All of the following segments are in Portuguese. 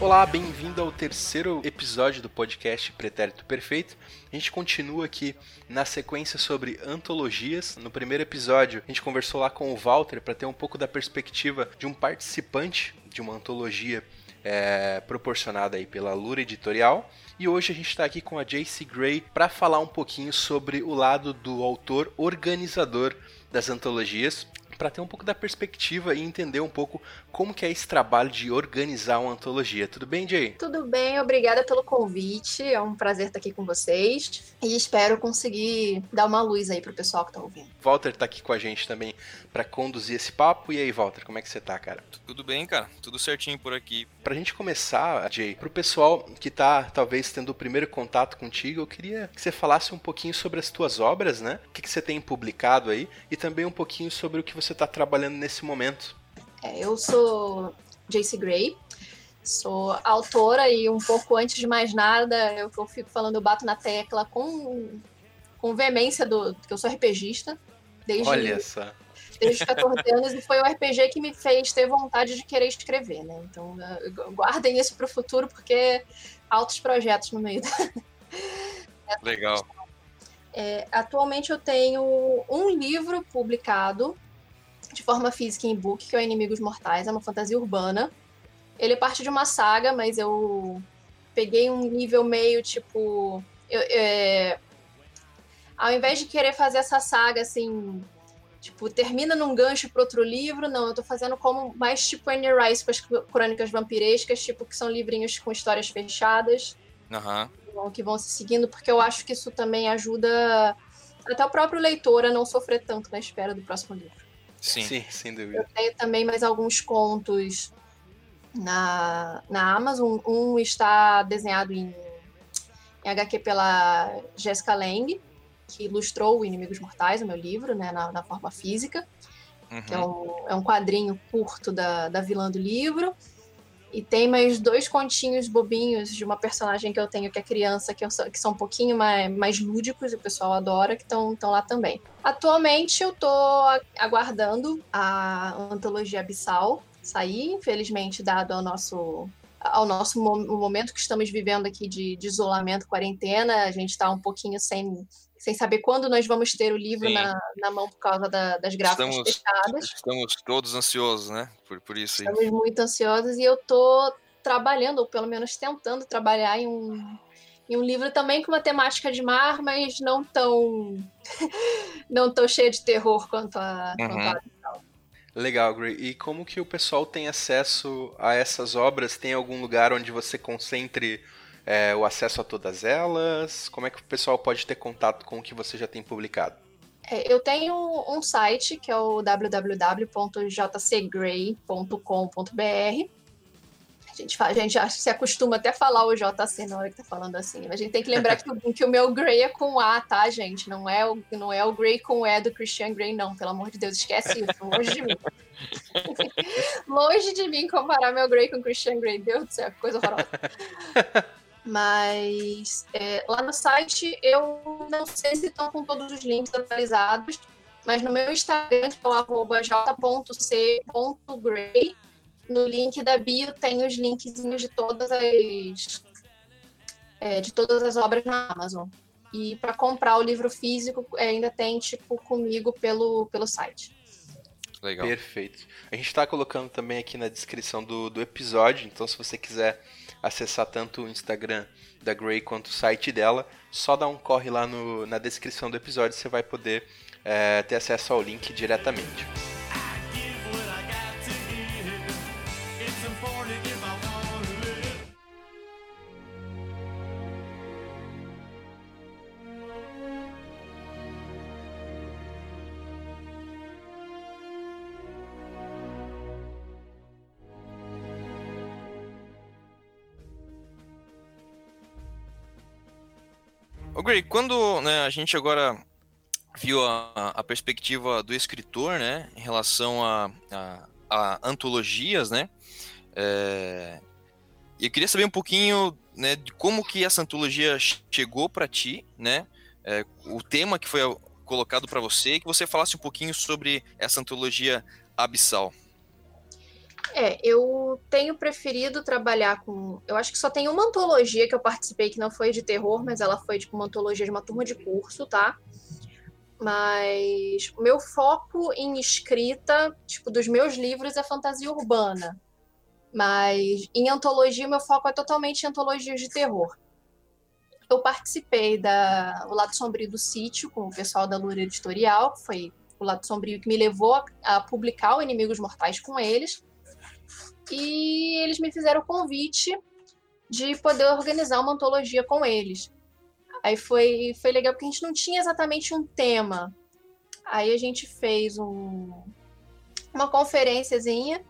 Olá, bem-vindo ao terceiro episódio do podcast Pretérito Perfeito. A gente continua aqui na sequência sobre antologias. No primeiro episódio, a gente conversou lá com o Walter para ter um pouco da perspectiva de um participante de uma antologia é, proporcionada aí pela Lura Editorial. E hoje a gente está aqui com a JC Gray para falar um pouquinho sobre o lado do autor organizador das antologias para ter um pouco da perspectiva e entender um pouco como que é esse trabalho de organizar uma antologia. Tudo bem, Jay? Tudo bem, obrigada pelo convite. É um prazer estar aqui com vocês e espero conseguir dar uma luz aí pro pessoal que tá ouvindo. Walter tá aqui com a gente também para conduzir esse papo. E aí, Walter, como é que você tá, cara? Tudo bem, cara. Tudo certinho por aqui. Pra gente começar, Jay, pro pessoal que tá talvez tendo o primeiro contato contigo, eu queria que você falasse um pouquinho sobre as tuas obras, né? O que, que você tem publicado aí e também um pouquinho sobre o que você está trabalhando nesse momento. É, eu sou Jace Gray, sou autora e um pouco antes de mais nada, eu, eu fico falando, eu bato na tecla com, com veemência do que eu sou RPGista. Desde, Olha só. Desde os 14 anos, e foi o RPG que me fez ter vontade de querer escrever, né? Então, guardem isso para o futuro, porque altos projetos no meio da. Legal. É, atualmente eu tenho um livro publicado de forma física em e-book, que é o Inimigos Mortais, é uma fantasia urbana. Ele é parte de uma saga, mas eu peguei um nível meio tipo. Eu, é, ao invés de querer fazer essa saga assim, tipo, termina num gancho para outro livro, não, eu tô fazendo como mais tipo Anne Rice com as crônicas vampirescas, tipo, que são livrinhos com histórias fechadas. Uhum. Que vão se seguindo, porque eu acho que isso também ajuda até o próprio leitor a não sofrer tanto na espera do próximo livro. Sim. Sim, sem dúvida. Eu tenho também mais alguns contos na, na Amazon. Um está desenhado em, em HQ pela Jessica Lang, que ilustrou o Inimigos Mortais, o meu livro, né, na, na forma física. Uhum. Que é um, é um quadrinho curto da, da vilã do livro. E tem mais dois continhos bobinhos de uma personagem que eu tenho que é criança, que, eu, que são um pouquinho mais, mais lúdicos e o pessoal adora, que estão lá também. Atualmente eu tô aguardando a antologia Abissal sair, infelizmente, dado ao nosso ao nosso momento que estamos vivendo aqui de, de isolamento, quarentena, a gente está um pouquinho sem sem saber quando nós vamos ter o livro na, na, mão por causa da, das gráficas estamos, fechadas. Estamos todos ansiosos, né? Por, por isso. Estamos aí. muito ansiosos e eu tô trabalhando, ou pelo menos tentando trabalhar em um, em um livro também com uma temática de mar, mas não tão não tão cheia de terror quanto a, uhum. quanto a Legal, Gray. E como que o pessoal tem acesso a essas obras? Tem algum lugar onde você concentre é, o acesso a todas elas? Como é que o pessoal pode ter contato com o que você já tem publicado? É, eu tenho um site que é o www.jcgray.com.br. A gente, a gente acha, se acostuma até falar o JC na hora que tá falando assim. A gente tem que lembrar que, o, que o meu Gray é com A, tá, gente? Não é, o, não é o Gray com E do Christian Gray, não. Pelo amor de Deus, esquece isso. Longe de mim. longe de mim comparar meu Gray com Christian Gray. Deus do céu, que coisa horrorosa. Mas é, lá no site eu não sei se estão com todos os links atualizados, mas no meu Instagram, que é o j.c.gray, no link da bio tem os linkzinhos de todas as é, de todas as obras na Amazon. E para comprar o livro físico ainda tem tipo comigo pelo, pelo site. Legal. Perfeito. A gente está colocando também aqui na descrição do, do episódio, então se você quiser acessar tanto o Instagram da Gray quanto o site dela, só dá um corre lá no, na descrição do episódio, você vai poder é, ter acesso ao link diretamente. Gray, quando né, a gente agora viu a, a, perspectiva do escritor, né, em relação a, a, a antologias, né, é, eu queria saber um pouquinho, né, de como que essa antologia chegou para ti, né, é, o tema que foi colocado para você, e que você falasse um pouquinho sobre essa antologia abissal. É, eu tenho preferido trabalhar com. Eu acho que só tem uma antologia que eu participei que não foi de terror, mas ela foi tipo uma antologia de uma turma de curso, tá? Mas o meu foco em escrita, tipo, dos meus livros é fantasia urbana. Mas em antologia, meu foco é totalmente em antologias de terror. Eu participei da O Lado Sombrio do Sítio com o pessoal da Lura Editorial, que foi o Lado Sombrio que me levou a, a publicar o Inimigos Mortais com eles. E eles me fizeram o convite de poder organizar uma antologia com eles. Aí foi, foi legal porque a gente não tinha exatamente um tema. Aí a gente fez um, uma conferênciazinha,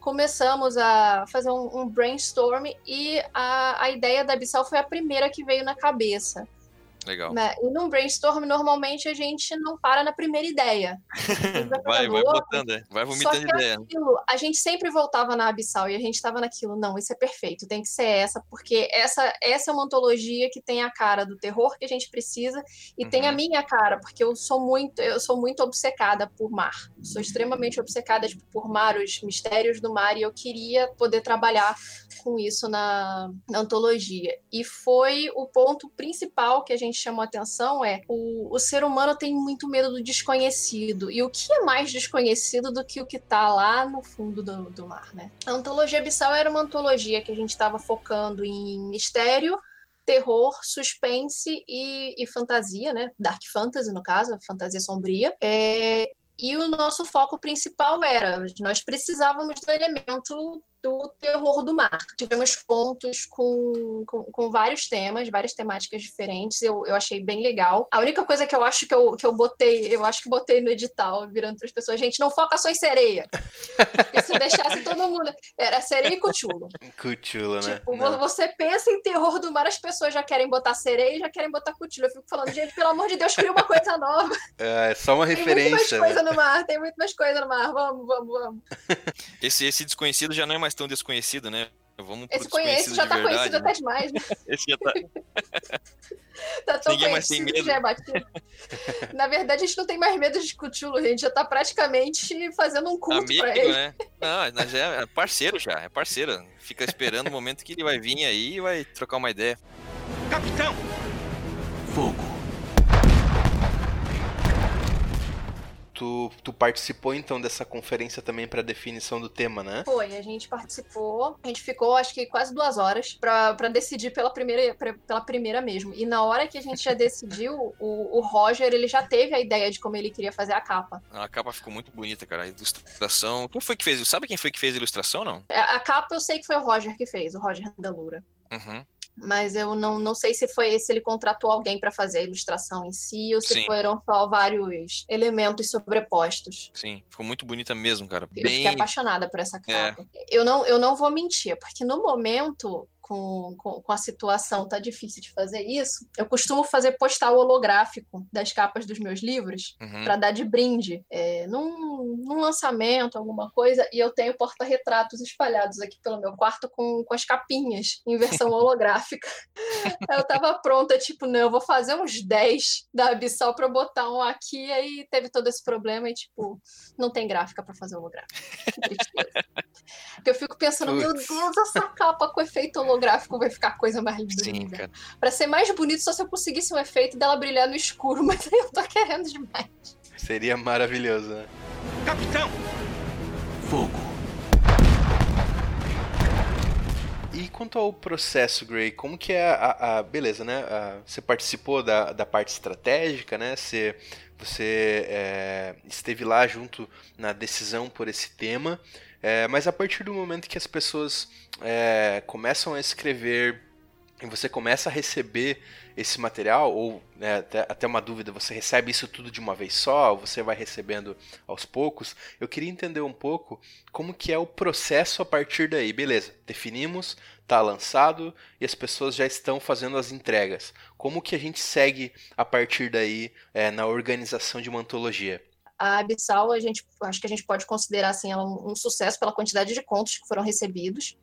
começamos a fazer um, um brainstorm e a, a ideia da Bissau foi a primeira que veio na cabeça. Legal. Né? E num brainstorm, normalmente a gente não para na primeira ideia. vai, vai botando, é. vai vomitando ideia. Aquilo, a gente sempre voltava na Abissal e a gente estava naquilo, não, isso é perfeito, tem que ser essa, porque essa, essa é uma antologia que tem a cara do terror que a gente precisa e uhum. tem a uhum. minha cara, porque eu sou muito, eu sou muito obcecada por mar. Sou extremamente obcecada tipo, por mar, os mistérios do mar, e eu queria poder trabalhar com isso na, na antologia. E foi o ponto principal que a gente chamou atenção é o, o ser humano tem muito medo do desconhecido. E o que é mais desconhecido do que o que está lá no fundo do, do mar, né? A antologia Abissal era uma antologia que a gente estava focando em mistério, terror, suspense e, e, fantasia, né? Dark fantasy, no caso, fantasia sombria. É, e o nosso foco principal era, nós precisávamos do elemento do terror do mar. Tivemos pontos com, com, com, vários temas, várias temáticas diferentes. Eu, eu achei bem legal. A única coisa que eu acho que eu, que eu botei, eu acho que botei no edital, virando para as pessoas, gente, não foca só em sereia. Porque se deixasse mundo. Era sereia e cuchulo. Cuchulo, né? Tipo, não. você pensa em terror do mar, as pessoas já querem botar sereia e já querem botar cuchulo. Eu fico falando, gente, pelo amor de Deus, cria uma coisa nova. É, é só uma referência. Tem muito mais coisa né? no mar, tem muito mais coisa no mar. Vamos, vamos, vamos. Esse, esse desconhecido já não é mais tão desconhecido, né? Vamos Esse conhece já tá verdade, conhecido né? até demais, né? Esse já tá. tá tão Ninguém mais tem medo. Já é batido. Na verdade, a gente não tem mais medo de Cthulhu, a gente já tá praticamente fazendo um culto Amigo, pra ele. Né? Não, já é parceiro já, é parceiro. Fica esperando o momento que ele vai vir aí e vai trocar uma ideia. Capitão! Fogo! Tu, tu participou então dessa conferência também para definição do tema, né? Foi, a gente participou. A gente ficou acho que quase duas horas para decidir pela primeira, pra, pela primeira mesmo. E na hora que a gente já decidiu, o, o Roger ele já teve a ideia de como ele queria fazer a capa. A capa ficou muito bonita, cara. A ilustração. Quem foi que fez? Sabe quem foi que fez a ilustração, não? A, a capa eu sei que foi o Roger que fez, o Roger da Lura. Uhum mas eu não, não sei se foi se ele contratou alguém para fazer a ilustração em si ou se Sim. foram só vários elementos sobrepostos. Sim, ficou muito bonita mesmo, cara. Eu Bem... fiquei apaixonada por essa é. capa. É. Eu, não, eu não vou mentir, porque no momento com, com, com, a situação tá difícil de fazer isso, eu costumo fazer postal holográfico das capas dos meus livros uhum. para dar de brinde é, num, num, lançamento, alguma coisa, e eu tenho porta-retratos espalhados aqui pelo meu quarto com, com as capinhas em versão holográfica. eu tava pronta, tipo, não, eu vou fazer uns 10 da Abissal para botar um aqui, aí teve todo esse problema e, tipo, não tem gráfica para fazer holográfico. Porque eu fico pensando, Putz. meu Deus, essa capa com efeito holográfico holográfico vai ficar a coisa mais linda. Sim, cara. Pra ser mais bonito, só se eu conseguisse um efeito dela brilhar no escuro, mas eu tô querendo demais. Seria maravilhoso, né? Capitão! Fogo! E quanto ao processo, Gray, como que é a, a beleza, né? A, você participou da, da parte estratégica, né? Você, você é, esteve lá junto na decisão por esse tema. É, mas a partir do momento que as pessoas é, começam a escrever e você começa a receber esse material, ou né, até, até, uma dúvida, você recebe isso tudo de uma vez só, ou você vai recebendo aos poucos, eu queria entender um pouco como que é o processo a partir daí. Beleza, definimos, está lançado e as pessoas já estão fazendo as entregas. Como que a gente segue a partir daí é, na organização de uma antologia? A Abissal, a gente, acho que a gente pode considerar assim, ela um, um sucesso pela quantidade de contos que foram recebidos.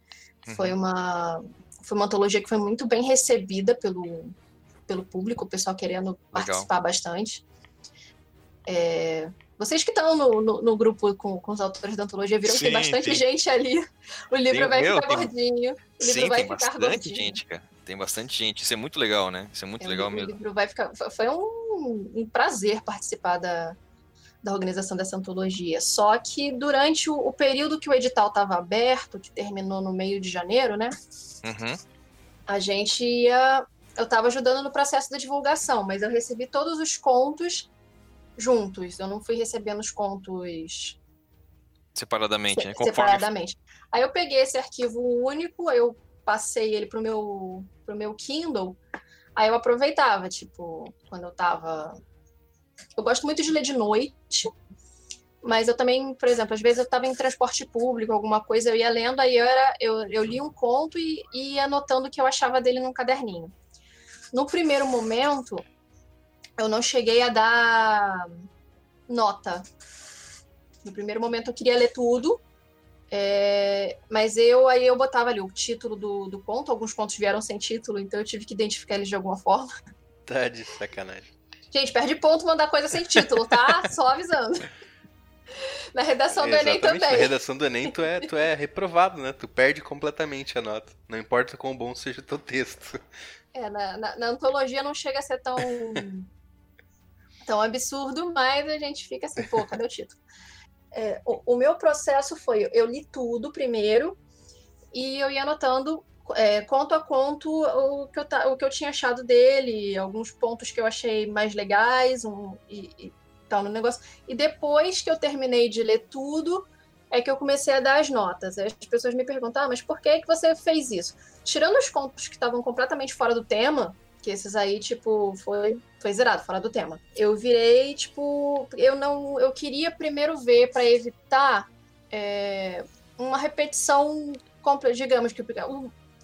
Uhum. Foi, uma, foi uma antologia que foi muito bem recebida pelo, pelo público, o pessoal querendo Legal. participar bastante. É, Vocês que estão no, no, no, grupo com, com os autores da antologia viram Sim, que tem bastante tem. gente ali. O livro tem, vai meu, ficar tem... gordinho. O livro Sim, vai tem ficar bastante gordinho. gente, cara. Tem bastante gente. Isso é muito legal, né? Isso é muito é, legal o mesmo. O livro vai ficar. Foi um, um prazer participar da, da organização dessa antologia. Só que durante o, o período que o edital estava aberto, que terminou no meio de janeiro, né? Uhum. A gente ia. Eu estava ajudando no processo da divulgação, mas eu recebi todos os contos juntos. Eu não fui recebendo os contos separadamente, né? Conforme... Separadamente. Aí eu peguei esse arquivo único, eu passei ele pro meu pro meu Kindle. Aí eu aproveitava, tipo, quando eu tava eu gosto muito de ler de noite, mas eu também, por exemplo, às vezes eu estava em transporte público, alguma coisa, eu ia lendo, aí eu, era, eu, eu li um conto e, e ia anotando o que eu achava dele num caderninho. No primeiro momento, eu não cheguei a dar nota. No primeiro momento eu queria ler tudo, é, mas eu aí eu botava ali o título do, do conto, alguns contos vieram sem título, então eu tive que identificar eles de alguma forma. Tá de sacanagem. Gente, perde ponto mandar coisa sem título, tá? Só avisando. Na redação do Enem também. Na redação do Enem tu é, tu é reprovado, né? Tu perde completamente a nota. Não importa quão bom seja o teu texto. É, na, na, na antologia não chega a ser tão, tão absurdo, mas a gente fica assim, pô, cadê o título? É, o, o, meu processo foi, eu li tudo primeiro e eu ia anotando é, conto a conto o que, eu, o que eu tinha achado dele, alguns pontos que eu achei mais legais um, e, e tal no negócio. E depois que eu terminei de ler tudo, é que eu comecei a dar as notas. As pessoas me perguntam, ah, mas por que, que você fez isso? Tirando os contos que estavam completamente fora do tema, que esses aí, tipo, foi, foi zerado, fora do tema. Eu virei, tipo, eu não. Eu queria primeiro ver para evitar é, uma repetição digamos que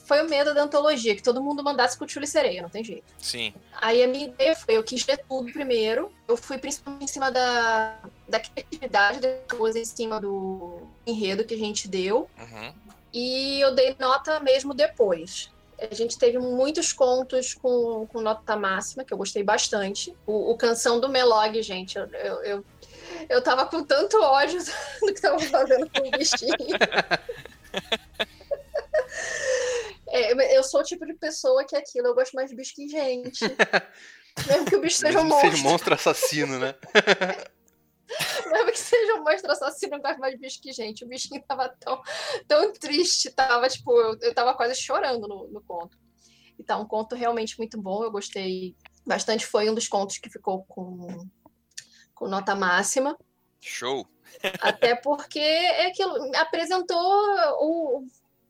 foi o medo da antologia, que todo mundo mandasse com e sereia, não tem jeito. Sim. Aí a minha ideia foi, eu quis ver tudo primeiro, eu fui principalmente em cima da, da criatividade das coisas, em cima do enredo que a gente deu, uhum. e eu dei nota mesmo depois. A gente teve muitos contos com, com nota máxima, que eu gostei bastante. O, o Canção do Melog, gente, eu, eu, eu, eu tava com tanto ódio do que tava fazendo com o bichinho. É, eu sou o tipo de pessoa que é aquilo, eu gosto mais de bicho que gente. Mesmo que o bicho seja um monstro. Seja um monstro assassino, né? Mesmo que seja um monstro assassino, eu gosto mais de bicho que gente. O bichinho tava tão, tão triste, tava tipo, eu, eu tava quase chorando no, no conto. Então, um conto realmente muito bom, eu gostei bastante. Foi um dos contos que ficou com, com nota máxima. Show! Até porque é aquilo, apresentou o,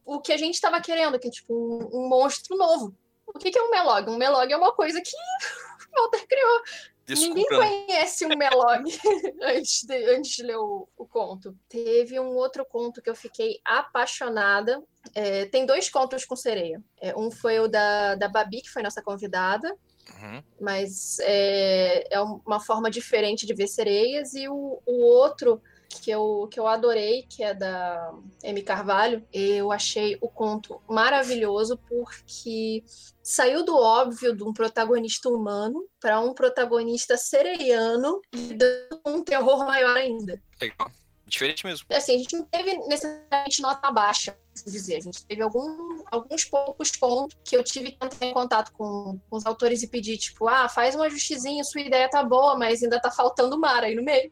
o que a gente estava querendo, que é tipo um, um, monstro novo. O que, que é um Melog? Um Melog é uma coisa que o Walter criou. Desculpa. Ninguém conhece um Melog antes, de, antes de ler o, o, conto. Teve um outro conto que eu fiquei apaixonada. É, tem dois contos com sereia. É, um foi o da, da Babi, que foi nossa convidada. Uhum. Mas é, é uma forma diferente de ver sereias. E o, o outro que eu, que eu adorei, que é da M. Carvalho, eu achei o conto maravilhoso porque saiu do óbvio de um protagonista humano para um protagonista sereiano dando um terror maior ainda. Legal. Diferente mesmo. Assim, a gente não teve necessariamente nota baixa, assim dizer. A gente teve algum, alguns poucos pontos que eu tive que entrar em contato com, com, os autores e pedir, tipo, ah, faz um ajustezinho, sua ideia tá boa, mas ainda tá faltando mar aí no meio.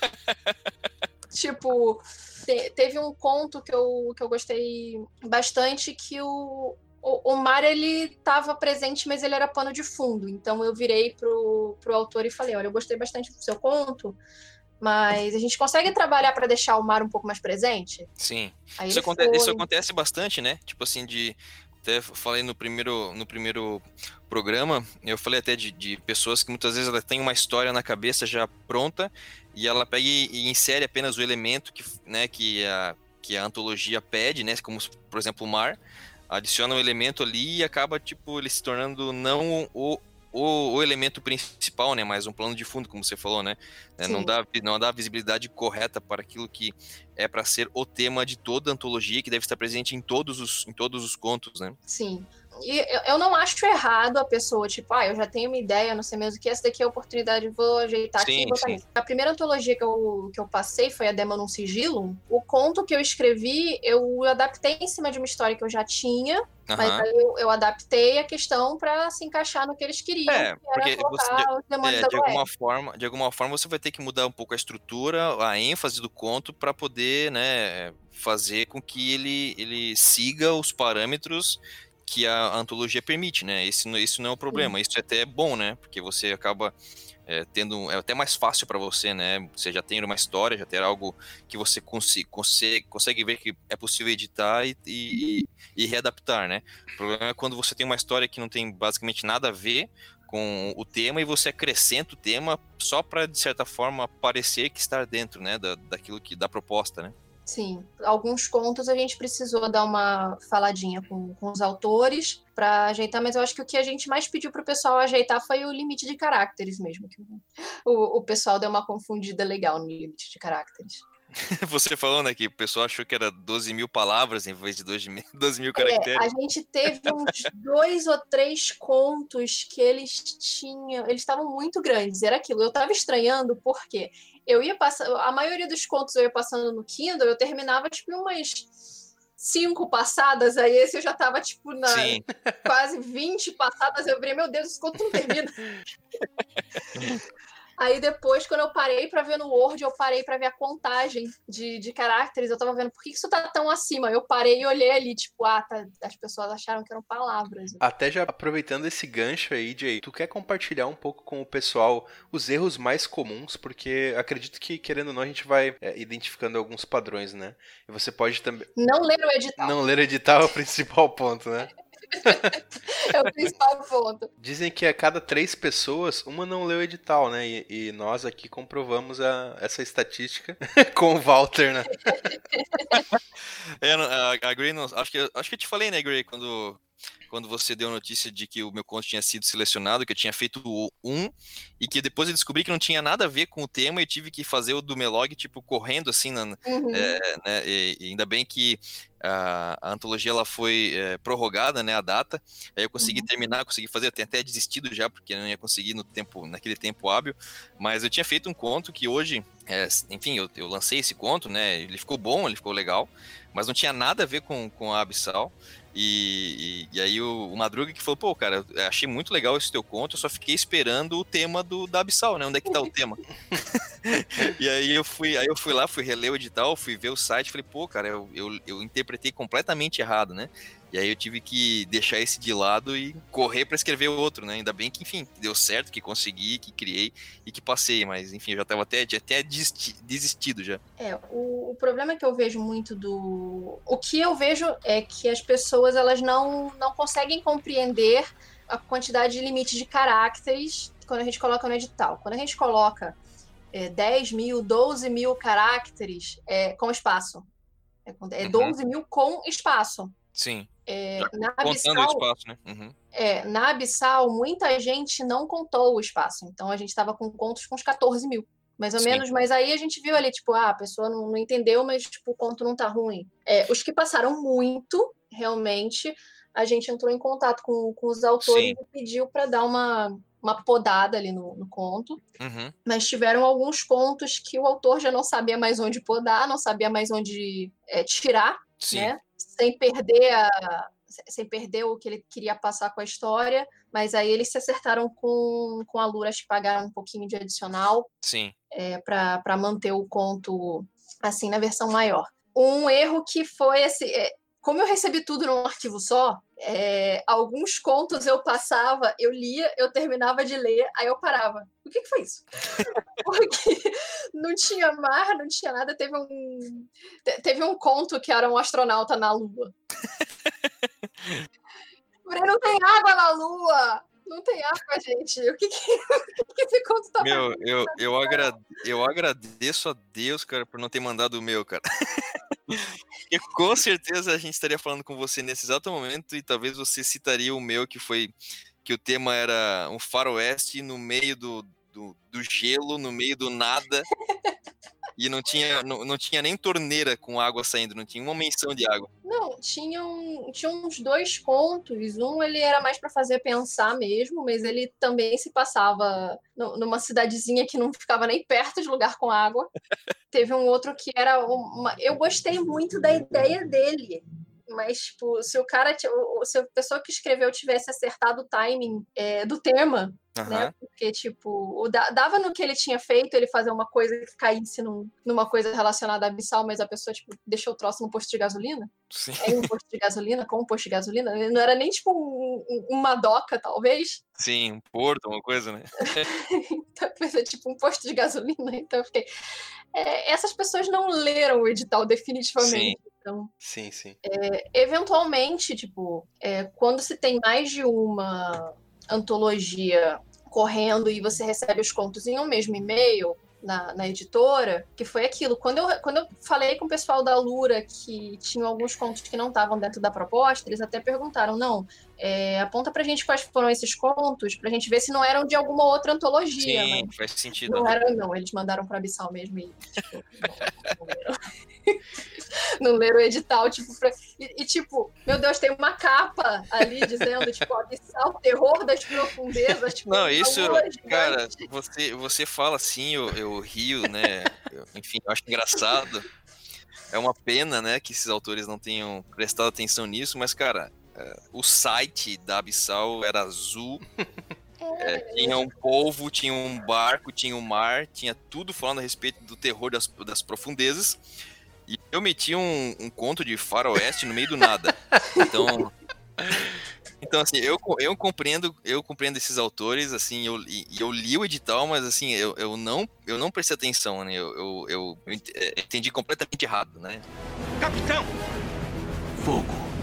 tipo, te, teve um conto que eu, que eu gostei bastante que o, o, o mar ele estava presente, mas ele era pano de fundo. Então eu virei pro, pro autor e falei: olha, eu gostei bastante do seu conto, mas a gente consegue trabalhar para deixar o mar um pouco mais presente? Sim. Isso, acontece, isso, acontece, bastante, né? Tipo assim, de até falei no primeiro, no primeiro programa, eu falei até de, de pessoas que muitas vezes ela tem uma história na cabeça já pronta e ela pega e, e insere apenas o elemento que, né, que, a, que a antologia pede, né, como por exemplo o mar, adiciona um elemento ali e acaba tipo ele se tornando não o, o, o, elemento principal, né? Mas um plano de fundo, como você falou, né? É, não dá, não dá a visibilidade correta para aquilo que é para ser o tema de toda a antologia, que deve estar presente em todos os, em todos os contos, né? Sim. E eu, não acho errado a pessoa, tipo, ah, eu já tenho uma ideia, não sei mesmo o que, essa daqui é a oportunidade, vou ajeitar Sim, aqui e botar sim. nisso. A primeira antologia que eu, que eu passei foi a Dema num Sigilo. O conto que eu escrevi, eu adaptei em cima de uma história que eu já tinha, mas Aham. aí eu, eu adaptei a questão pra se encaixar no que eles queriam, É, que porque você- demônios É, de alguma forma, de alguma forma você vai ter que mudar um pouco a estrutura, a ênfase do conto para poder, né, fazer com que ele, ele siga os parâmetros que a antologia permite, né? Não- isso não é o problema, isso é até bom, né? Porque você acaba é, tendo, é até mais fácil para você, né? Você já tem uma história, já tem algo que você consi- consegue, consegue ver que é possível editar e, e, e readaptar, né? O problema é quando você tem uma história que não tem basicamente nada a ver com o tema e você acrescenta o tema só para de certa forma parecer que está dentro, né, da, daquilo que da proposta, né? Sim, alguns contos a gente precisou dar uma faladinha com, com os autores para ajeitar, mas eu acho que o que a gente mais pediu pro pessoal ajeitar foi o limite de caracteres mesmo. Que o, o pessoal deu uma confundida legal no limite de caracteres. Você falou, né, que o pessoal achou que era 12 mil palavras em vez de 12 mil, 12 mil É, caracteres. a gente teve uns dois ou três contos que eles tinham, eles estavam muito grandes, era aquilo. Eu tava estranhando porque eu ia passar, a maioria dos contos eu ia passando no Kindle, eu terminava tipo umas cinco passadas, aí esse eu já tava tipo na Sim, quase 20 passadas, eu falei, meu Deus, esse conto não termina. Aí depois, quando eu parei para ver no Word, eu parei para ver a contagem de, de caracteres. Eu tava vendo por que isso tá tão acima. Eu parei e olhei ali, tipo, ah, tá, as pessoas acharam que eram palavras. Até já aproveitando esse gancho aí, Jay, tu quer compartilhar um pouco com o pessoal os erros mais comuns, porque acredito que, querendo ou não, a gente vai é, identificando alguns padrões, né? E você pode também. Não ler o edital, Não ler edital é o principal ponto, né? é o principal ponto. Dizem que a cada três pessoas, uma não leu o edital, né? E, e nós aqui comprovamos a- essa estatística com o Walter, né? É, a, a Gray, não, acho, que, eu- acho que eu te falei, né, Gray, quando, quando você deu a notícia de que o meu conto tinha sido selecionado, que eu tinha feito 1, e que depois eu descobri que não tinha nada a ver com o tema, e eu tive que fazer o do Melog, tipo, correndo, assim, na, Uhum. é, né, e, e ainda bem que a, a antologia ela foi é, prorrogada, né, a data. Aí eu consegui terminar, consegui fazer, eu tinha até desistido já porque eu não ia conseguir no tempo, naquele tempo hábil. Mas eu tinha feito um conto que hoje, é, enfim, eu, eu lancei esse conto, né? Ele ficou bom, ele ficou legal, mas não tinha nada a ver com, com a Abissal. E, e, e aí o, o Madruga que falou, pô, cara, eu achei muito legal esse teu conto, eu só fiquei esperando o tema do, da Abissal, né? Onde é que tá o tema? e aí eu fui, aí eu fui lá, fui reler o edital, fui ver o site, falei, pô, cara, eu, eu, eu interpretei completamente errado, né? E aí eu tive que deixar esse de lado e correr para escrever o outro, né? Ainda bem que, enfim, deu certo, que consegui, que criei e que passei, mas enfim, eu já tava até, até desisti- desistido já. É, o, o problema que eu vejo muito do. O que eu vejo é que as pessoas elas não, não conseguem compreender a quantidade de limite de caracteres quando a gente coloca no edital. Quando a gente coloca é, 10 mil, 12 mil caracteres é, com espaço. É, é Uhum. 12 mil com espaço. Sim, É, na contando o Abissal, espaço, né? Uhum. é, na Abissal, muita gente não contou o espaço. Então a gente estava com contos com uns 14 mil. Mais ou Sim. menos, mas aí a gente viu ali, tipo, ah, a pessoa não, não entendeu, mas tipo, o conto não tá ruim. É, os que passaram muito, realmente, a gente entrou em contato com, com os autores Sim. e pediu para dar uma, uma podada ali no, no conto. Uhum. Mas tiveram alguns contos que o autor já não sabia mais onde podar, não sabia mais onde é, tirar Sim. né? Sem perder a sem perder o que ele queria passar com a história, mas aí eles se acertaram com, com a Lura, que pagaram um pouquinho de adicional Sim. é, para manter o conto assim na versão maior. Um erro que foi esse, é, como eu recebi tudo num arquivo só, é, alguns contos eu passava, eu lia, eu terminava de ler, aí eu parava. O que, que foi isso? Porque não tinha mar, não tinha nada. Teve um, te- teve um conto que era um astronauta na Lua. Falei, não tem água na Lua! Não tem água, gente. O que, que, o que que esse conto tá Meu, fazendo? eu, eu, eu agradeço a Deus, cara, por não ter mandado o meu, cara. Porque com certeza a gente estaria falando com você nesse exato momento e talvez você citaria o meu, que foi que o tema era um faroeste no meio do, do, do gelo, no meio do nada. E não tinha, não, não tinha nem torneira com água saindo, não tinha uma menção de água. Não, tinham, tinha uns dois contos. Um ele era mais para fazer pensar mesmo, mas ele também se passava no, numa cidadezinha que não ficava nem perto de lugar com água. Teve um outro que era uma. Eu gostei muito da ideia dele mas tipo, se o cara, se a pessoa que escreveu tivesse acertado o timing é, do tema, uhum. né? Porque, tipo, dava no que ele tinha feito ele fazer uma coisa que caísse num, numa coisa relacionada a abissal, mas a pessoa, tipo, deixou o troço no posto de gasolina. Sim. É um posto de gasolina, com um posto de gasolina. Não era nem, tipo, um, uma doca, talvez. Sim, um porto, uma coisa, né? então, é tipo um posto de gasolina. Então, eu fiquei. É, essas pessoas não leram o edital definitivamente. Sim. Então, sim, sim. É, eventualmente, tipo, é, quando se tem mais de uma antologia correndo e você recebe os contos em um mesmo e-mail, na, na, editora, que foi aquilo. Quando eu, quando eu falei com o pessoal da Lura que tinham alguns contos que não estavam dentro da proposta, eles até perguntaram: não, é, aponta pra gente quais foram esses contos, pra gente ver se não eram de alguma outra antologia. Sim, faz sentido. Não era, não, eles mandaram pra Abissal mesmo e, tipo, não, não leram. não leram o edital, tipo, pra... e, e, tipo, meu Deus, tem uma capa ali dizendo, tipo, Abissal, terror das profundezas. Tipo, não, isso, cara, você, você fala assim, eu, eu rio, né? Eu, enfim, eu acho engraçado. É uma pena, né, que esses autores não tenham prestado atenção nisso, mas, cara, o site da Abissal era azul. É, tinha um polvo, tinha um barco, tinha um mar, tinha tudo falando a respeito do terror das, das profundezas. E eu meti um, um conto de faroeste no meio do nada. Então, então assim, eu, eu compreendo, eu compreendo esses autores, assim, eu, eu li o edital, mas assim, eu, eu, não, eu não prestei atenção, né? Eu, eu, eu entendi completamente errado, né? Capitão! Fogo!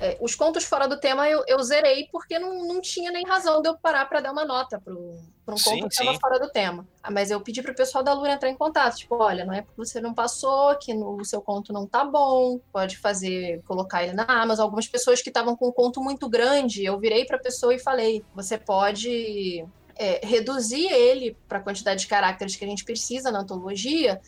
É, os contos fora do tema eu, eu zerei porque não, não tinha nem razão de eu parar para dar uma nota para um conto que estava fora do tema. Ah, mas eu pedi para o pessoal da Lura entrar em contato. Tipo, olha, não é porque você não passou, que no, o seu conto não tá bom, pode fazer, colocar ele na Amazon. Algumas pessoas que estavam com um conto muito grande, eu virei para a pessoa e falei: você pode é, reduzir ele para a quantidade de caracteres que a gente precisa na antologia.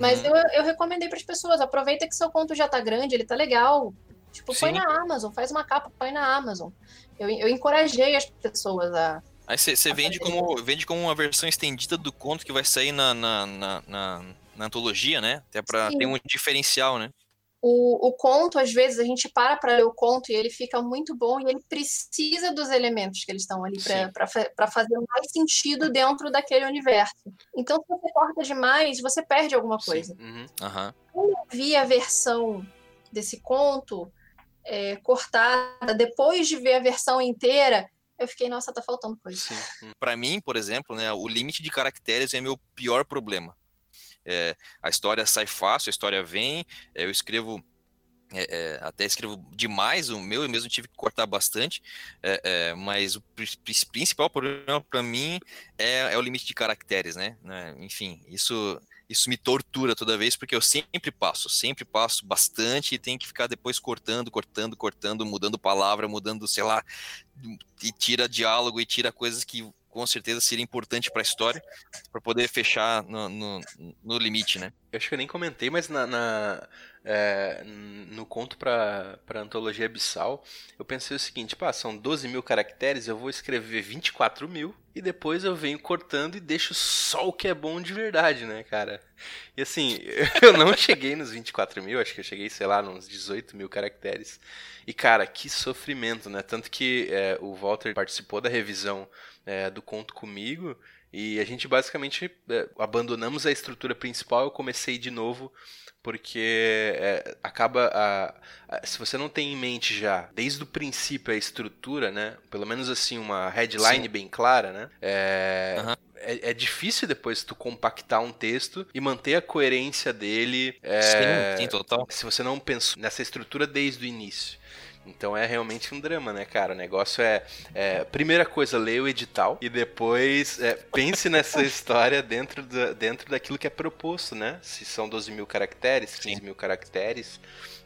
Mas uhum. eu, eu recomendei para as pessoas: aproveita que seu conto já tá grande, ele tá legal, Tipo, Sim. põe na Amazon, faz uma capa, põe na Amazon. Eu, eu encorajei as pessoas a. Aí você vende como, vende como uma versão estendida do conto que vai sair na, na, na, na, na antologia, né? Até para ter um diferencial, né? O, o conto, às vezes, a gente para para ler o conto e ele fica muito bom e ele precisa dos elementos que eles estão ali para fazer mais sentido dentro daquele universo. Então, se você corta demais, você perde alguma coisa. Uhum. Uhum. Quando eu vi a versão desse conto, é, cortada, depois de ver a versão inteira, eu fiquei, nossa, tá faltando coisa. Para mim, por exemplo, né, o limite de caracteres é meu pior problema. É, a história sai fácil, a história vem, eu escrevo é, é, até escrevo demais, o meu eu mesmo tive que cortar bastante, é, é mas o principal problema para mim é, é, o limite de caracteres, né? né? Enfim, isso isso me tortura toda vez, porque eu sempre passo, sempre passo bastante e tenho que ficar depois cortando, cortando, cortando, mudando palavra, mudando, sei lá, e tira diálogo e tira coisas que com certeza seria importante para a história, para poder fechar no, no, no, limite, né? Eu acho que eu nem comentei, mas na, na é, no conto para Antologia Abissal, eu pensei o seguinte: pá, são 12 mil caracteres, eu vou escrever 24 mil e depois eu venho cortando e deixo só o que é bom de verdade, né, cara? E assim, eu não cheguei nos 24 mil, acho que eu cheguei, sei lá, nos 18 mil caracteres. E cara, que sofrimento, né? Tanto que é, o Walter participou da revisão é, do conto comigo. E a gente basicamente é, abandonamos a estrutura principal. Eu comecei de novo porque é, acaba a, a, se você não tem em mente já desde o princípio a estrutura, né? Pelo menos assim uma headline Sim. bem clara, né? É, uhum. é, é, difícil depois tu compactar um texto e manter a coerência dele. É, sim, sim, total. Se você não pensou nessa estrutura desde o início. Então é realmente um drama, né, cara? O negócio é, é primeira coisa, leia o edital e depois é, pense nessa história dentro, da, dentro daquilo que é proposto, né? Se são 12 mil caracteres, 15 Sim. mil caracteres.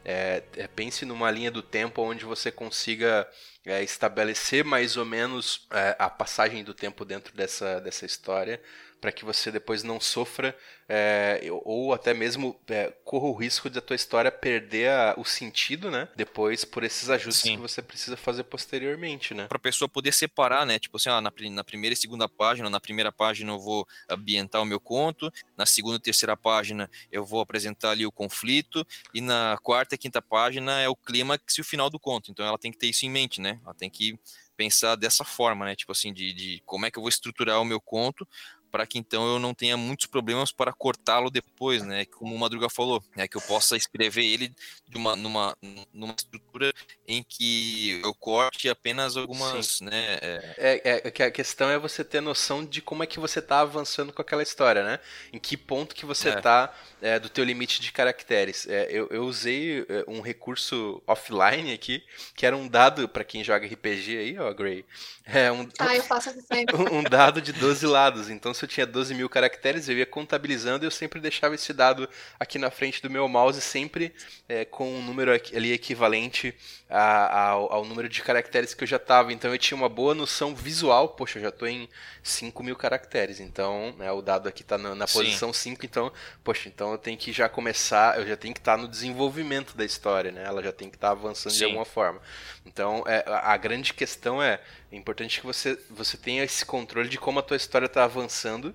É, é, pense numa linha do tempo onde você consiga é, estabelecer mais ou menos é, a passagem do tempo dentro dessa, dessa história para que você depois não sofra é, ou até mesmo é, corra o risco de a tua história perder a, o sentido, né? Depois por esses ajustes Sim. que você precisa fazer posteriormente, né? Para a pessoa poder separar, né? Tipo assim, ah, na, na, primeira e segunda página, na primeira página eu vou ambientar o meu conto, na segunda e terceira página eu vou apresentar ali o conflito e na quarta e quinta página é o clímax e o final do conto. Então ela tem que ter isso em mente, né? Ela tem que pensar dessa forma, né? Tipo assim, de, de como é que eu vou estruturar o meu conto para que então eu não tenha muitos problemas para cortá-lo depois, né? Como o Madruga falou, é que eu possa escrever ele de uma, numa, numa estrutura em que eu corte apenas algumas, Sim. né? É... É, é... a questão é você ter noção de como é que você está avançando com aquela história, né? Em que ponto que você está é. é. do teu limite de caracteres. É, eu, eu usei é, um recurso offline aqui, que era um dado para quem joga RPG aí, ó, Gray. É um, ah, eu faço sempre. um dado de 12 lados. Então, se eu tinha 12 mil caracteres, eu ia contabilizando e eu sempre deixava esse dado aqui na frente do meu mouse, sempre é, com um número ali equivalente a, ao, ao, número de caracteres que eu já estava. Então eu tinha uma boa noção visual. Poxa, eu já estou em 5 mil caracteres. Então, né, o dado aqui está na, na posição 5. Então, poxa, então eu tenho que já começar, eu já tenho que estar tá no desenvolvimento da história, né? Ela já tem que estar tá avançando Sim. de alguma forma. Então, é, a grande questão é, é importante que você, você tenha esse controle de como a tua história está avançando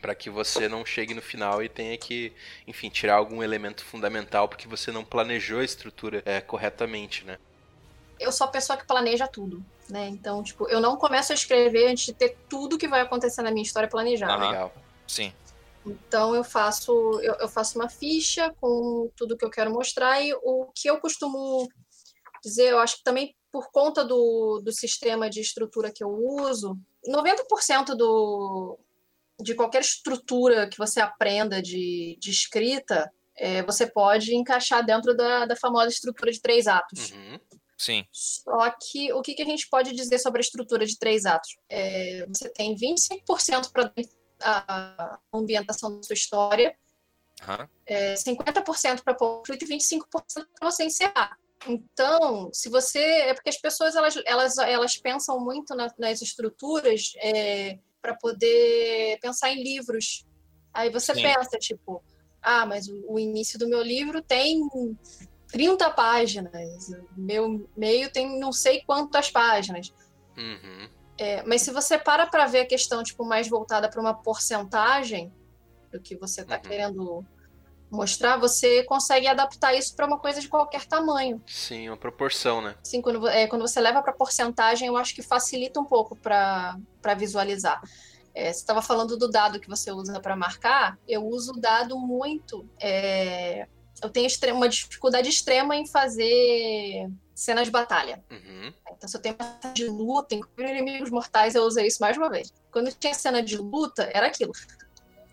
para que você não chegue no final e tenha que, enfim, tirar algum elemento fundamental porque você não planejou a estrutura é, corretamente, né? Eu sou a pessoa que planeja tudo, né? Então, tipo, eu não começo a escrever antes de ter tudo que vai acontecer na minha história planejado. Ah, legal. Sim. Então eu faço eu, eu, faço uma ficha com tudo que eu quero mostrar e o que eu costumo dizer, eu acho que também por conta do, do sistema de estrutura que eu uso, 90% do, de qualquer estrutura que você aprenda de, de escrita, é, você pode encaixar dentro da, da famosa estrutura de três atos. Uhum. Sim. Só que o que, que, a gente pode dizer sobre a estrutura de três atos? É, você tem 25% para a ambientação da sua história, uhum. é, 50% para conflito e 25% para você encerrar. Então, se você. É porque as pessoas elas, elas, elas pensam muito na, nas estruturas é, para poder pensar em livros. Aí você Sim. pensa, tipo, ah, mas o, o, início do meu livro tem 30 páginas, meu meio tem não sei quantas páginas. Uhum. É, mas se você para para ver a questão tipo mais voltada para uma porcentagem do que você está uhum. querendo mostrar, você consegue adaptar isso para uma coisa de qualquer tamanho. Sim, uma proporção, né? Sim, quando, é, quando você leva para porcentagem, eu acho que facilita um pouco para visualizar. É, você estava falando do dado que você usa para marcar, eu uso o dado muito. É, eu tenho uma dificuldade extrema em fazer cenas de batalha. Uhum. Então, se eu tenho uma cena de luta, em inimigos mortais, eu usei isso mais uma vez. Quando tinha cena de luta, era aquilo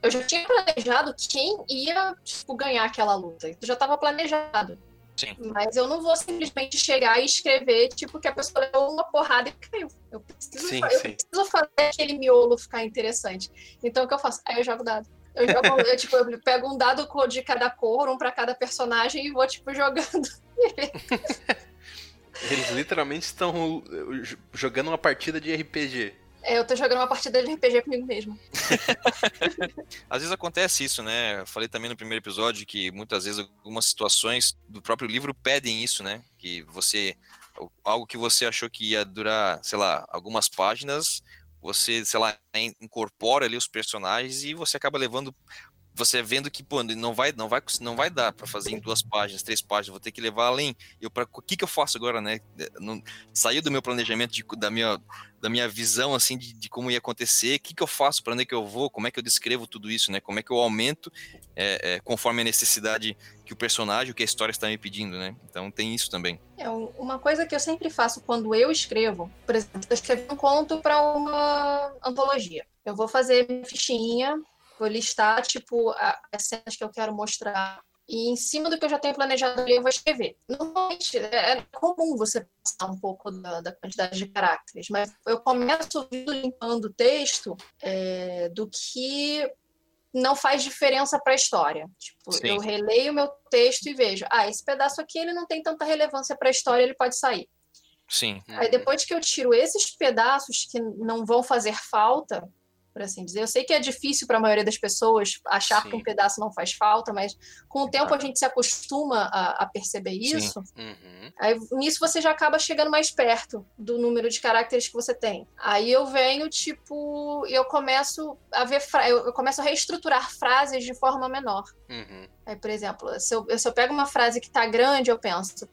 eu já tinha planejado quem ia tipo, ganhar aquela luta. Isso já estava planejado. Sim. Mas eu não vou simplesmente chegar e escrever, tipo, que a pessoa levou uma porrada e caiu. Eu preciso, sim, eu sim. preciso fazer aquele miolo ficar interessante. Então o que eu faço? Aí eu jogo dado. Eu jogo, eu, tipo, eu pego um dado de cada cor, um para cada personagem e vou, tipo, jogando. Eles literalmente estão jogando uma partida de RPG. É, eu tô jogando uma partida de RPG comigo mesmo. Às vezes acontece isso, né? Eu falei também no primeiro episódio que muitas vezes algumas situações do próprio livro pedem isso, né? Que você. Algo que você achou que ia durar, sei lá, algumas páginas, você, sei lá, incorpora ali os personagens e você acaba levando você vendo que pô, não vai não vai não vai dar para fazer em duas páginas três páginas vou ter que levar além. Eu para o que que eu faço agora né? Não, saiu do meu planejamento de, da minha da minha visão assim de, de como ia acontecer. O que que eu faço para onde é que eu vou? Como é que eu descrevo tudo isso né? Como é que eu aumento é, é, conforme a necessidade que o personagem que a história está me pedindo né? Então tem isso também. É uma coisa que eu sempre faço quando eu escrevo por exemplo eu escrevi um conto para uma antologia. Eu vou fazer minha fichinha Vou listar, tipo, as cenas que eu quero mostrar. E em cima do que eu já tenho planejado ali, eu vou escrever. Normalmente, é, é comum você passar um pouco da, da quantidade de caracteres, mas eu começo limpando o texto é, do que não faz diferença para a história. Tipo, Sim. eu releio o meu texto e vejo, ah, esse pedaço aqui ele não tem tanta relevância para a história, ele pode sair. Sim. Aí depois que eu tiro esses pedaços que não vão fazer falta, por assim dizer, eu sei que é difícil para a maioria das pessoas achar Sim. que um pedaço não faz falta, mas com o tempo a gente se acostuma a, a perceber isso. Uhum. Aí nisso você já acaba chegando mais perto do número de caracteres que você tem. Aí eu venho, tipo, eu começo a ver, eu, eu começo a reestruturar frases de forma menor. Uhum. Aí, por exemplo, se eu, se eu pego uma frase que tá grande, eu penso,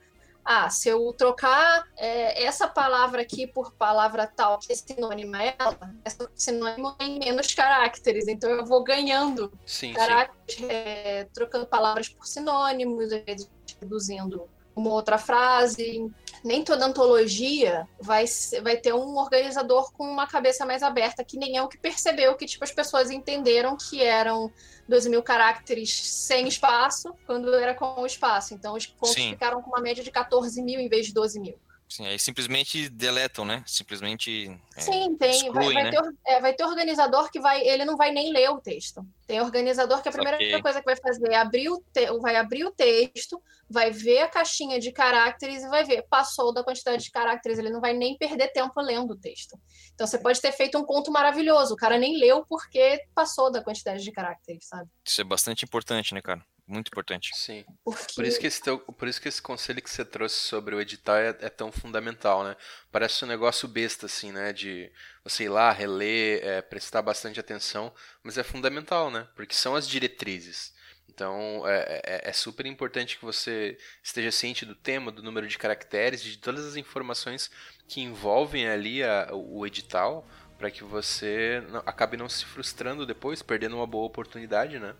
ah, se eu trocar é, essa palavra aqui por palavra tal, que é sinônimo a ela, essa sinônimo tem menos caracteres, então eu vou ganhando Sim, sim. caracteres, é, trocando palavras por sinônimos, às vezes reduzindo uma outra frase. Nem toda antologia vai, vai ter um organizador com uma cabeça mais aberta, que nem é o que percebeu que tipo, as pessoas entenderam que eram 12 mil caracteres sem espaço, quando era com o espaço. Então os contos Sim. ficaram com uma média de 14 mil em vez de 12 mil. Sim, aí simplesmente deletam, né? Simplesmente. é, Sim, tem. Vai, excluem, vai né? ter, é, vai ter organizador que vai, ele não vai nem ler o texto. Tem organizador que a primeira Saquei. coisa que vai fazer é abrir o, te, vai abrir o texto, vai ver a caixinha de caracteres e vai ver, passou da quantidade de caracteres, ele não vai nem perder tempo lendo o texto. Então você pode ter feito um conto maravilhoso, o cara nem leu porque passou da quantidade de caracteres, sabe? Isso é bastante importante, né, cara? Muito importante. Sim. Porque Por isso que esse teu, por isso que esse conselho que você trouxe sobre o edital é, é tão fundamental, né? Parece um negócio besta assim, né? De você ir lá, reler, é, prestar bastante atenção, mas é fundamental, né? Porque são as diretrizes. Então é, é- é super importante que você esteja ciente do tema, do número de caracteres, de todas as informações que envolvem ali a- o edital, para que você não- acabe não se frustrando depois, perdendo uma boa oportunidade, né?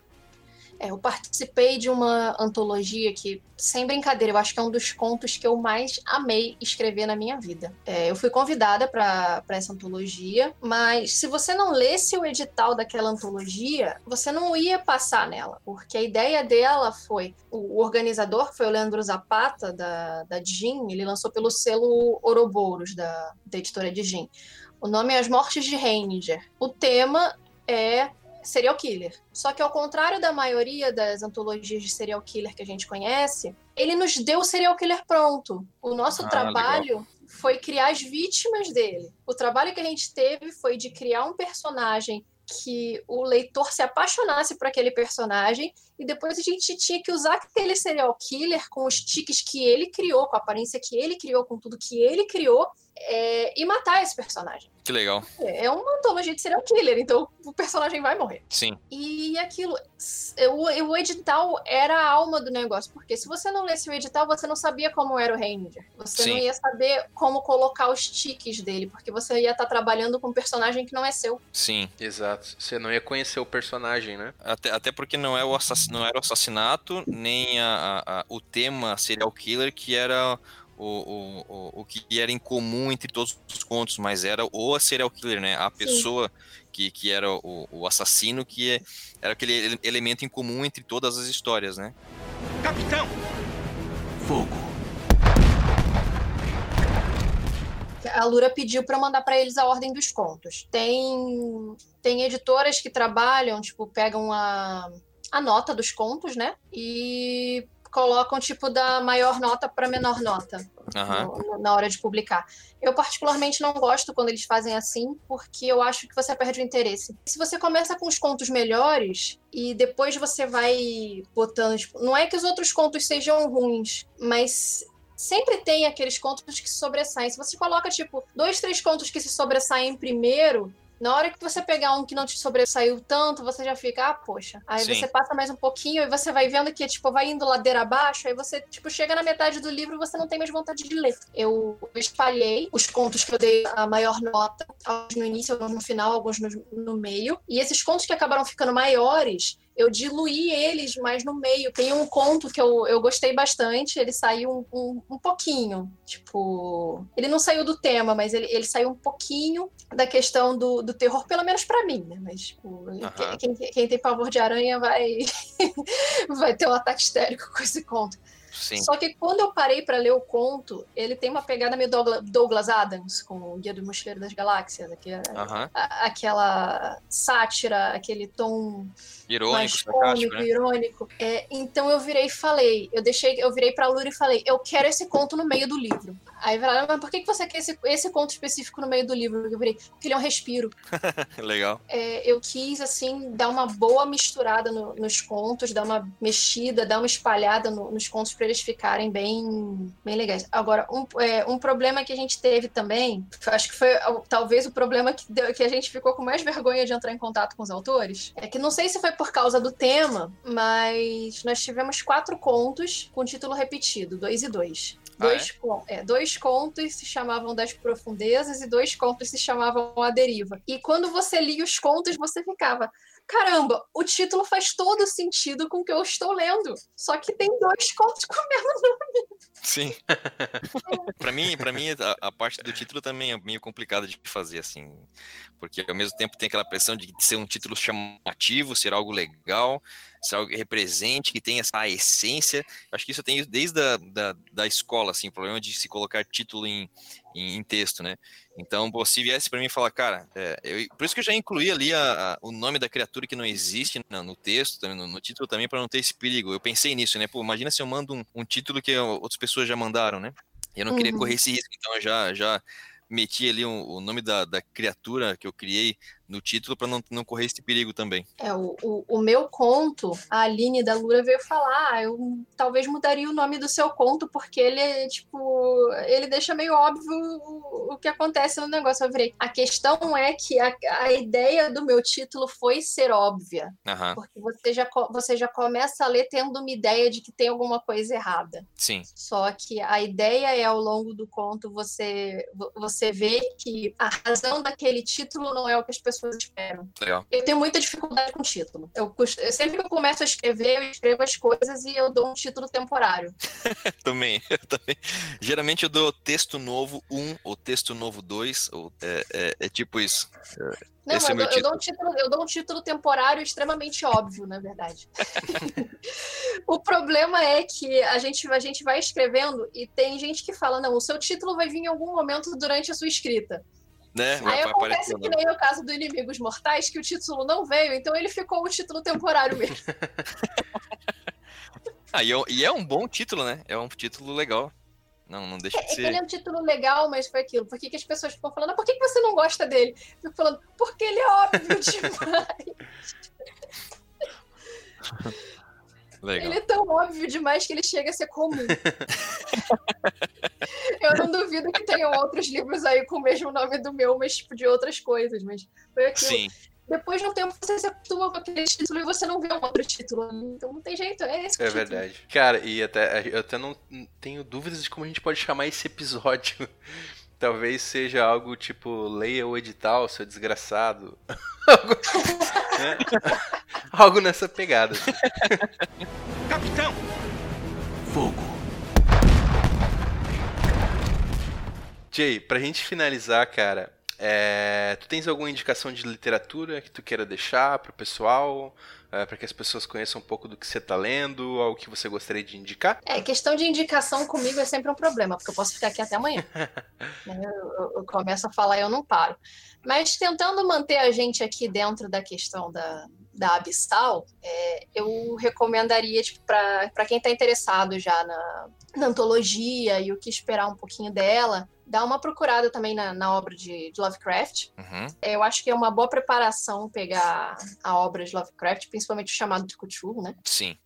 É, eu participei de uma antologia que, sem brincadeira, eu acho que é um dos contos que eu mais amei escrever na minha vida. É, eu fui convidada para essa antologia, mas se você não lesse o edital daquela antologia, você não ia passar nela, porque a ideia dela foi o, organizador, que foi o Leandro Zapata, da, da Jim, ele lançou pelo selo Ouroboros, da, da editora de Jim. O nome é As Mortes de Reininger. O tema é serial killer. Só que ao contrário da maioria das antologias de serial killer que a gente conhece, ele nos deu o serial killer pronto. O nosso Ah, trabalho foi criar as vítimas dele. O trabalho que a gente teve foi de criar um personagem que o leitor se apaixonasse por aquele personagem e depois a gente tinha que usar aquele serial killer com os tiques que ele criou, com a aparência que ele criou, com tudo que ele criou é, e matar esse personagem. Que legal. É uma antologia de serial killer, então o personagem vai morrer. Sim. E aquilo, o, o edital era a alma do negócio, porque se você não lesse o edital, você não sabia como era o Ranger. Você não Sim. ia saber como colocar os tiques dele, porque você ia estar trabalhando com um personagem que não é seu. Sim. Exato. Você não ia conhecer o personagem, né? Até, até porque não, é o assass- não era o assassinato, nem a- a- a- o tema serial killer que era o, o, o, o que era em comum entre todos os contos, mas era o serial killer, né? A pessoa que, que era o, o assassino, que é- era aquele ele- elemento em comum entre todas as histórias, né? Capitão! Fogo! A Lura pediu para mandar para eles a ordem dos contos. Tem tem editoras que trabalham, tipo, pegam a, a nota dos contos, né? E colocam tipo da maior nota para menor nota. Aham. no- na hora de publicar. Eu particularmente não gosto quando eles fazem assim, porque eu acho que você perde o interesse. Se você começa com os contos melhores e depois você vai botando, tipo, não é que os outros contos sejam ruins, mas sempre tem aqueles contos que se sobressaem. Se você coloca tipo dois, três contos que se sobressaem primeiro, na hora que você pegar um que não te sobressaiu tanto, você já fica, ah, poxa. Aí Sim. você passa mais um pouquinho e você vai vendo que, tipo, vai indo ladeira abaixo, aí você, tipo, chega na metade do livro e você não tem mais vontade de ler. Eu espalhei os contos que eu dei a maior nota, alguns no início, alguns no final, alguns no, no meio. E esses contos que acabaram ficando maiores, eu diluí eles mais no meio. Tem um conto que eu, eu gostei bastante, ele saiu um, um, um pouquinho. Tipo, ele não saiu do tema, mas ele, ele saiu um pouquinho da questão do, do terror, pelo menos pra mim, né? Mas, tipo, quem, quem, quem tem pavor de aranha vai, vai ter um ataque histérico com esse conto. Sim. Só que quando eu parei para ler o conto, ele tem uma pegada meio Douglas Adams, com o Guia do Mochileiro das Galáxias, aqui, Uhum. a- aquela sátira, aquele tom Irônico, mais cômico, né? irônico. É, então eu virei e falei, eu deixei, eu virei pra Lura e falei, eu quero esse conto no meio do livro. Aí falaram, mas por que você quer esse, esse conto específico no meio do livro? Eu virei, porque ele é um respiro. Legal. É, eu quis, assim, dar uma boa misturada no- nos contos, dar uma mexida, dar uma espalhada no- nos contos para eles ficarem bem, bem legais. Agora, um, é, um problema que a gente teve também, acho que foi talvez o problema que, deu- que a gente ficou com mais vergonha de entrar em contato com os autores, é que não sei se foi por causa do tema, mas nós tivemos quatro contos com título repetido, dois e dois. Ah, Dois, con- é, dois contos se chamavam Das Profundezas e dois contos se chamavam A Deriva. E quando você lia os contos, você ficava. Caramba, o título faz todo sentido com o que eu estou lendo. Só que tem dois contos com o mesmo Sim. Pra mim, para mim a, a parte do título também é meio complicada de fazer assim, porque ao mesmo tempo tem aquela pressão de ser um título chamativo, ser algo legal, ser algo que represente, que tenha essa essência. Acho que isso eu tenho desde a, da, da escola, assim, o problema de se colocar título em, em, em texto, né? Então, pô, se viesse para mim falar, cara, é, eu- por isso que eu já incluí ali a- a- o nome da criatura que não existe no, no texto, no, no título também, para não ter esse perigo. Eu pensei nisso, né? Pô, imagina se eu mando um, um título que outras pessoas já mandaram, né? Eu não queria Uhum. correr esse risco, então eu já, já meti ali o, o nome da, da criatura que eu criei no título para não, não correr esse perigo também. É, o, o, o meu conto, a Aline da Lura veio falar, ah, eu talvez mudaria o nome do seu conto, porque ele é, tipo, ele deixa meio óbvio o, o que acontece no negócio. Eu virei, a questão é que a, a ideia do meu título foi ser óbvia, Aham, porque você já, você já começa a ler tendo uma ideia de que tem alguma coisa errada. sim. Só que a ideia é, ao longo do conto, você, vo- você vê que a razão daquele título não é o que as pessoas esperam. Legal. Eu tenho muita dificuldade com título. Eu, sempre que eu começo a escrever, eu escrevo as coisas e eu dou um título temporário. Também, também. Geralmente eu dou texto novo 1 ou texto novo 2, ou é, é- é tipo isso. Não, Esse é eu, dou- eu dou um título, eu dou um título temporário extremamente óbvio, na verdade. o problema é que a gente, a gente vai escrevendo e tem gente que fala: não, o seu título vai vir em algum momento durante a sua escrita. Né? Aí Vai acontece que nem o caso do Inimigos Mortais, que o título não veio, então ele ficou o título temporário mesmo. Ah, e é, e é um bom título, né? É um título legal. Não, não deixa É de que ele ser. é um título legal, mas foi aquilo. Por que, que as pessoas ficam falando? "Ah, Por que, que você não gosta dele? Eu fico falando, porque ele é óbvio demais. Legal. ele é tão óbvio demais que ele chega a ser comum. Eu não duvido que tenham outros livros aí com o mesmo nome do meu, mas tipo de outras coisas. Mas foi aquilo. Sim, Depois de um tempo você se acostuma com aquele título e você não vê um outro título. Então não tem jeito, é esse É título. verdade. Cara, e até eu até não tenho dúvidas de como a gente pode chamar esse episódio. Talvez seja algo tipo leia o edital, seu desgraçado. algo, né? Algo nessa pegada. Capitão! Fogo! Jay, pra gente finalizar, cara, é, tu tens alguma indicação de literatura que tu queira deixar pro pessoal? É, para que as pessoas conheçam um pouco do que você tá lendo, algo que você gostaria de indicar? É, questão de indicação comigo é sempre um problema, porque eu posso ficar aqui até amanhã. Né? eu, eu- eu começo a falar e eu não paro. Mas tentando manter a gente aqui dentro da questão da, da Abissal, é, eu recomendaria, tipo, para quem está interessado já na, na antologia e o que esperar um pouquinho dela, dar uma procurada também na, na obra de, de Lovecraft. uhum, Eu acho que é uma boa preparação pegar a obra de Lovecraft, principalmente o chamado de Cthulhu, né? sim.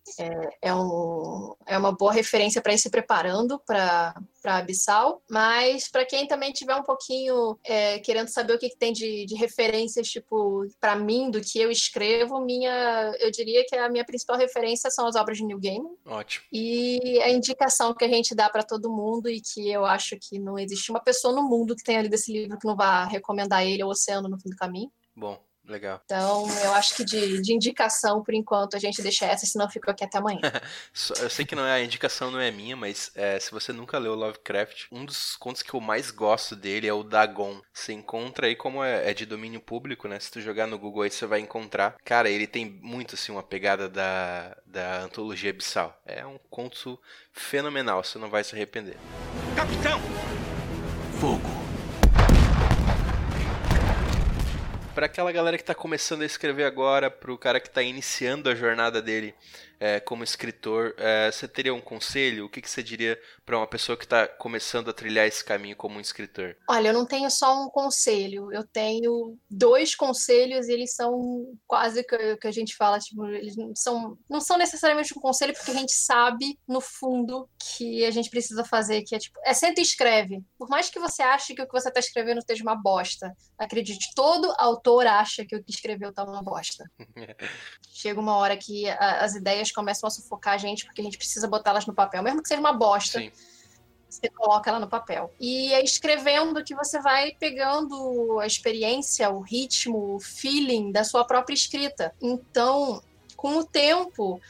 é, um, é uma boa referência para ir se preparando para Abissal, mas para quem também tiver um pouquinho é, querendo saber o que, que tem de, de referências, tipo, para mim, do que eu escrevo, minha, eu diria que a minha principal referência são as obras de New Game Ótimo. e a indicação que a gente dá para todo mundo e que eu acho que não existe uma pessoa no mundo que tenha lido esse livro que não vá recomendar ele ao Oceano no fim do caminho. Bom, Legal. Então, eu acho que de, de indicação, por enquanto, a gente deixa essa, senão fico aqui até amanhã. eu sei que não é, a indicação não é minha, mas é, se você nunca leu Lovecraft, um dos contos que eu mais gosto dele é o Dagon. Você encontra aí, como é, é de domínio público, né? Se tu jogar no Google aí, você vai encontrar. Cara, ele tem muito, assim, uma pegada da, da antologia Abissal. É um conto fenomenal, você não vai se arrepender. Capitão! Fogo! para aquela galera que está começando a escrever agora, para o cara que está iniciando a jornada dele é, como escritor, é, você teria um conselho? O que, que você diria para uma pessoa que está começando a trilhar esse caminho como um escritor? Olha, eu não tenho só um conselho, eu tenho dois conselhos e eles são quase que, que a gente fala, tipo, eles não são, não são necessariamente um conselho porque a gente sabe no fundo que a gente precisa fazer, que é tipo, é sempre escreve. Por mais que você ache que o que você está escrevendo esteja uma bosta, acredite, todo autor acha que o que escreveu está uma bosta. Chega uma hora que a, as ideias começam a sufocar a gente porque a gente precisa botá-las no papel, mesmo que seja uma bosta. Sim. Você coloca ela no papel. E é escrevendo que você vai pegando a experiência, o ritmo, o feeling da sua própria escrita. Então, com o tempo,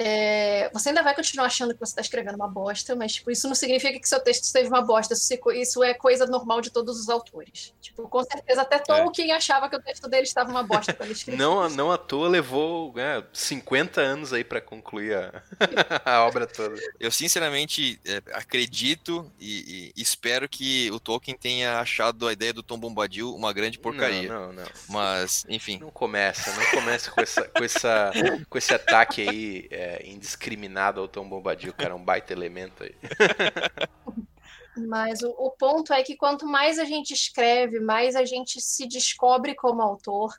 é, você ainda vai continuar achando que você está escrevendo uma bosta, mas tipo, isso não significa que seu texto esteve uma bosta. Isso, é coisa normal de todos os autores. Tipo, com certeza até Tolkien é. achava que o texto dele estava uma bosta quando escreveu. não, não à toa levou é, 50 anos aí para concluir a, a, obra toda. Eu sinceramente é, acredito e, e, espero que o Tolkien tenha achado a ideia do Tom Bombadil uma grande porcaria. Não, não, não. Mas, enfim. Não começa, não começa com, essa, com, essa, com esse ataque aí. É, indiscriminado ao Tom Bombadil, cara, um baita elemento aí. Mas o, o, ponto é que quanto mais a gente escreve, mais a gente se descobre como autor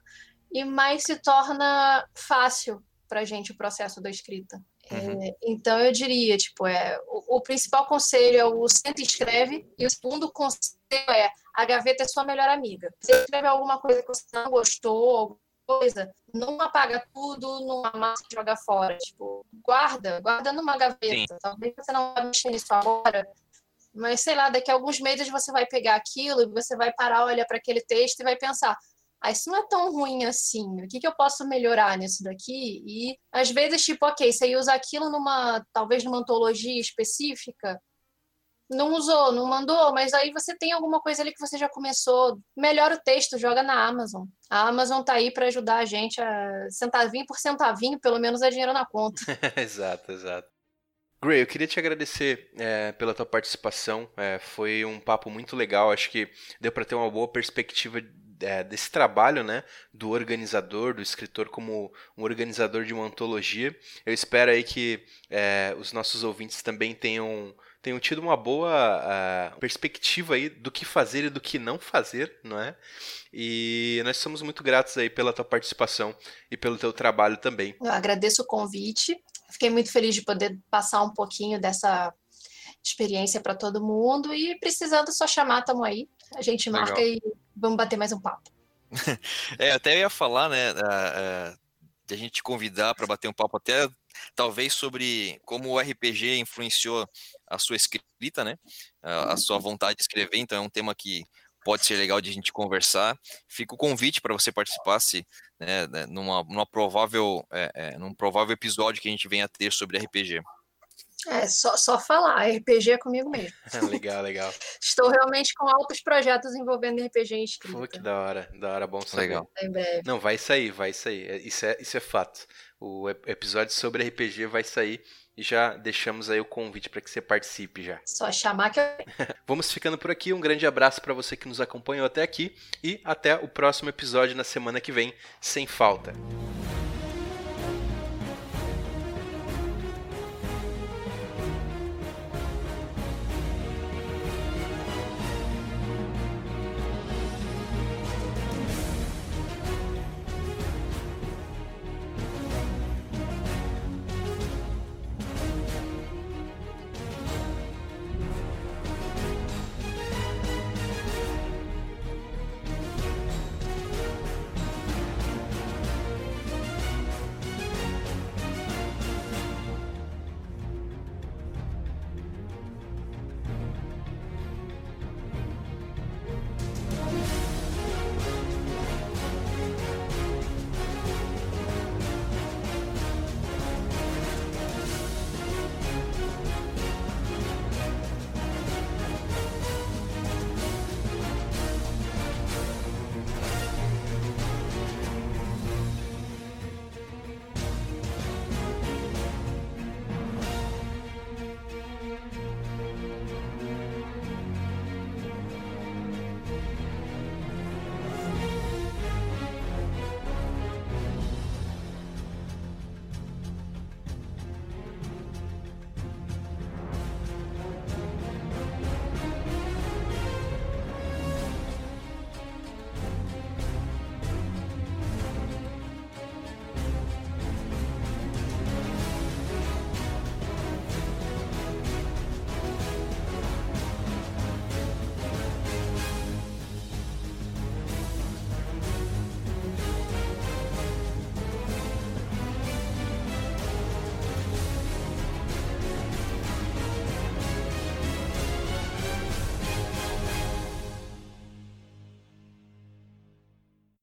e mais se torna fácil para a gente o processo da escrita. Uhum. É, então eu diria, tipo, é, o, o, principal conselho é o senta e escreve, e o segundo conselho é a gaveta é sua melhor amiga. Se escreve alguma coisa que você não gostou, coisa, não apaga tudo, não amassa e joga fora. Tipo, guarda, guarda numa gaveta. Sim. Talvez você não vai mexer nisso agora, mas sei lá, daqui a alguns meses você vai pegar aquilo e você vai parar, olhar para aquele texto e vai pensar: ah, isso não é tão ruim assim. O que, que eu posso melhorar nisso daqui? E às vezes, tipo, ok, você usa aquilo numa, talvez numa antologia específica, não usou, não mandou, mas aí você tem alguma coisa ali que você já começou. Melhora o texto, joga na Amazon. A Amazon tá aí para ajudar a gente a centavinho por centavinho, pelo menos é dinheiro na conta. exato, exato. Gray, eu queria te agradecer é, pela tua participação. É, foi um papo muito legal. Acho que deu para ter uma boa perspectiva é, desse trabalho, né, do organizador, do escritor como um organizador de uma antologia. Eu espero aí que é, os nossos ouvintes também tenham tenham tido uma boa uh, perspectiva aí do que fazer e do que não fazer, não é? E nós somos muito gratos aí pela tua participação e pelo teu trabalho também. Eu agradeço o convite. Fiquei muito feliz de poder passar um pouquinho dessa experiência para todo mundo e precisando só chamar, tamo aí. A gente marca Legal. e vamos bater mais um papo. é, até ia falar, né, de a gente convidar para bater um papo até talvez sobre como o RPG influenciou a sua escrita, né? A, a sua uhum. vontade de escrever. Então é um tema que pode ser legal de a gente conversar. Fica o convite para você participar se, né, né, numa, numa provável, é, é, num provável episódio que a gente venha a ter sobre RPG. É, só, só falar, RPG é comigo mesmo. legal, legal. Estou realmente com altos projetos envolvendo RPG em escrita. Pô, que da hora, da hora, bom saber. Legal. Em breve. Não, vai sair, vai sair. É, isso é, isso é fato. O episódio sobre RPG vai sair e já deixamos aí o convite para que você participe já. Só chamar que eu... Vamos ficando por aqui. Um grande abraço para você que nos acompanhou até aqui e até o próximo episódio na semana que vem, sem falta.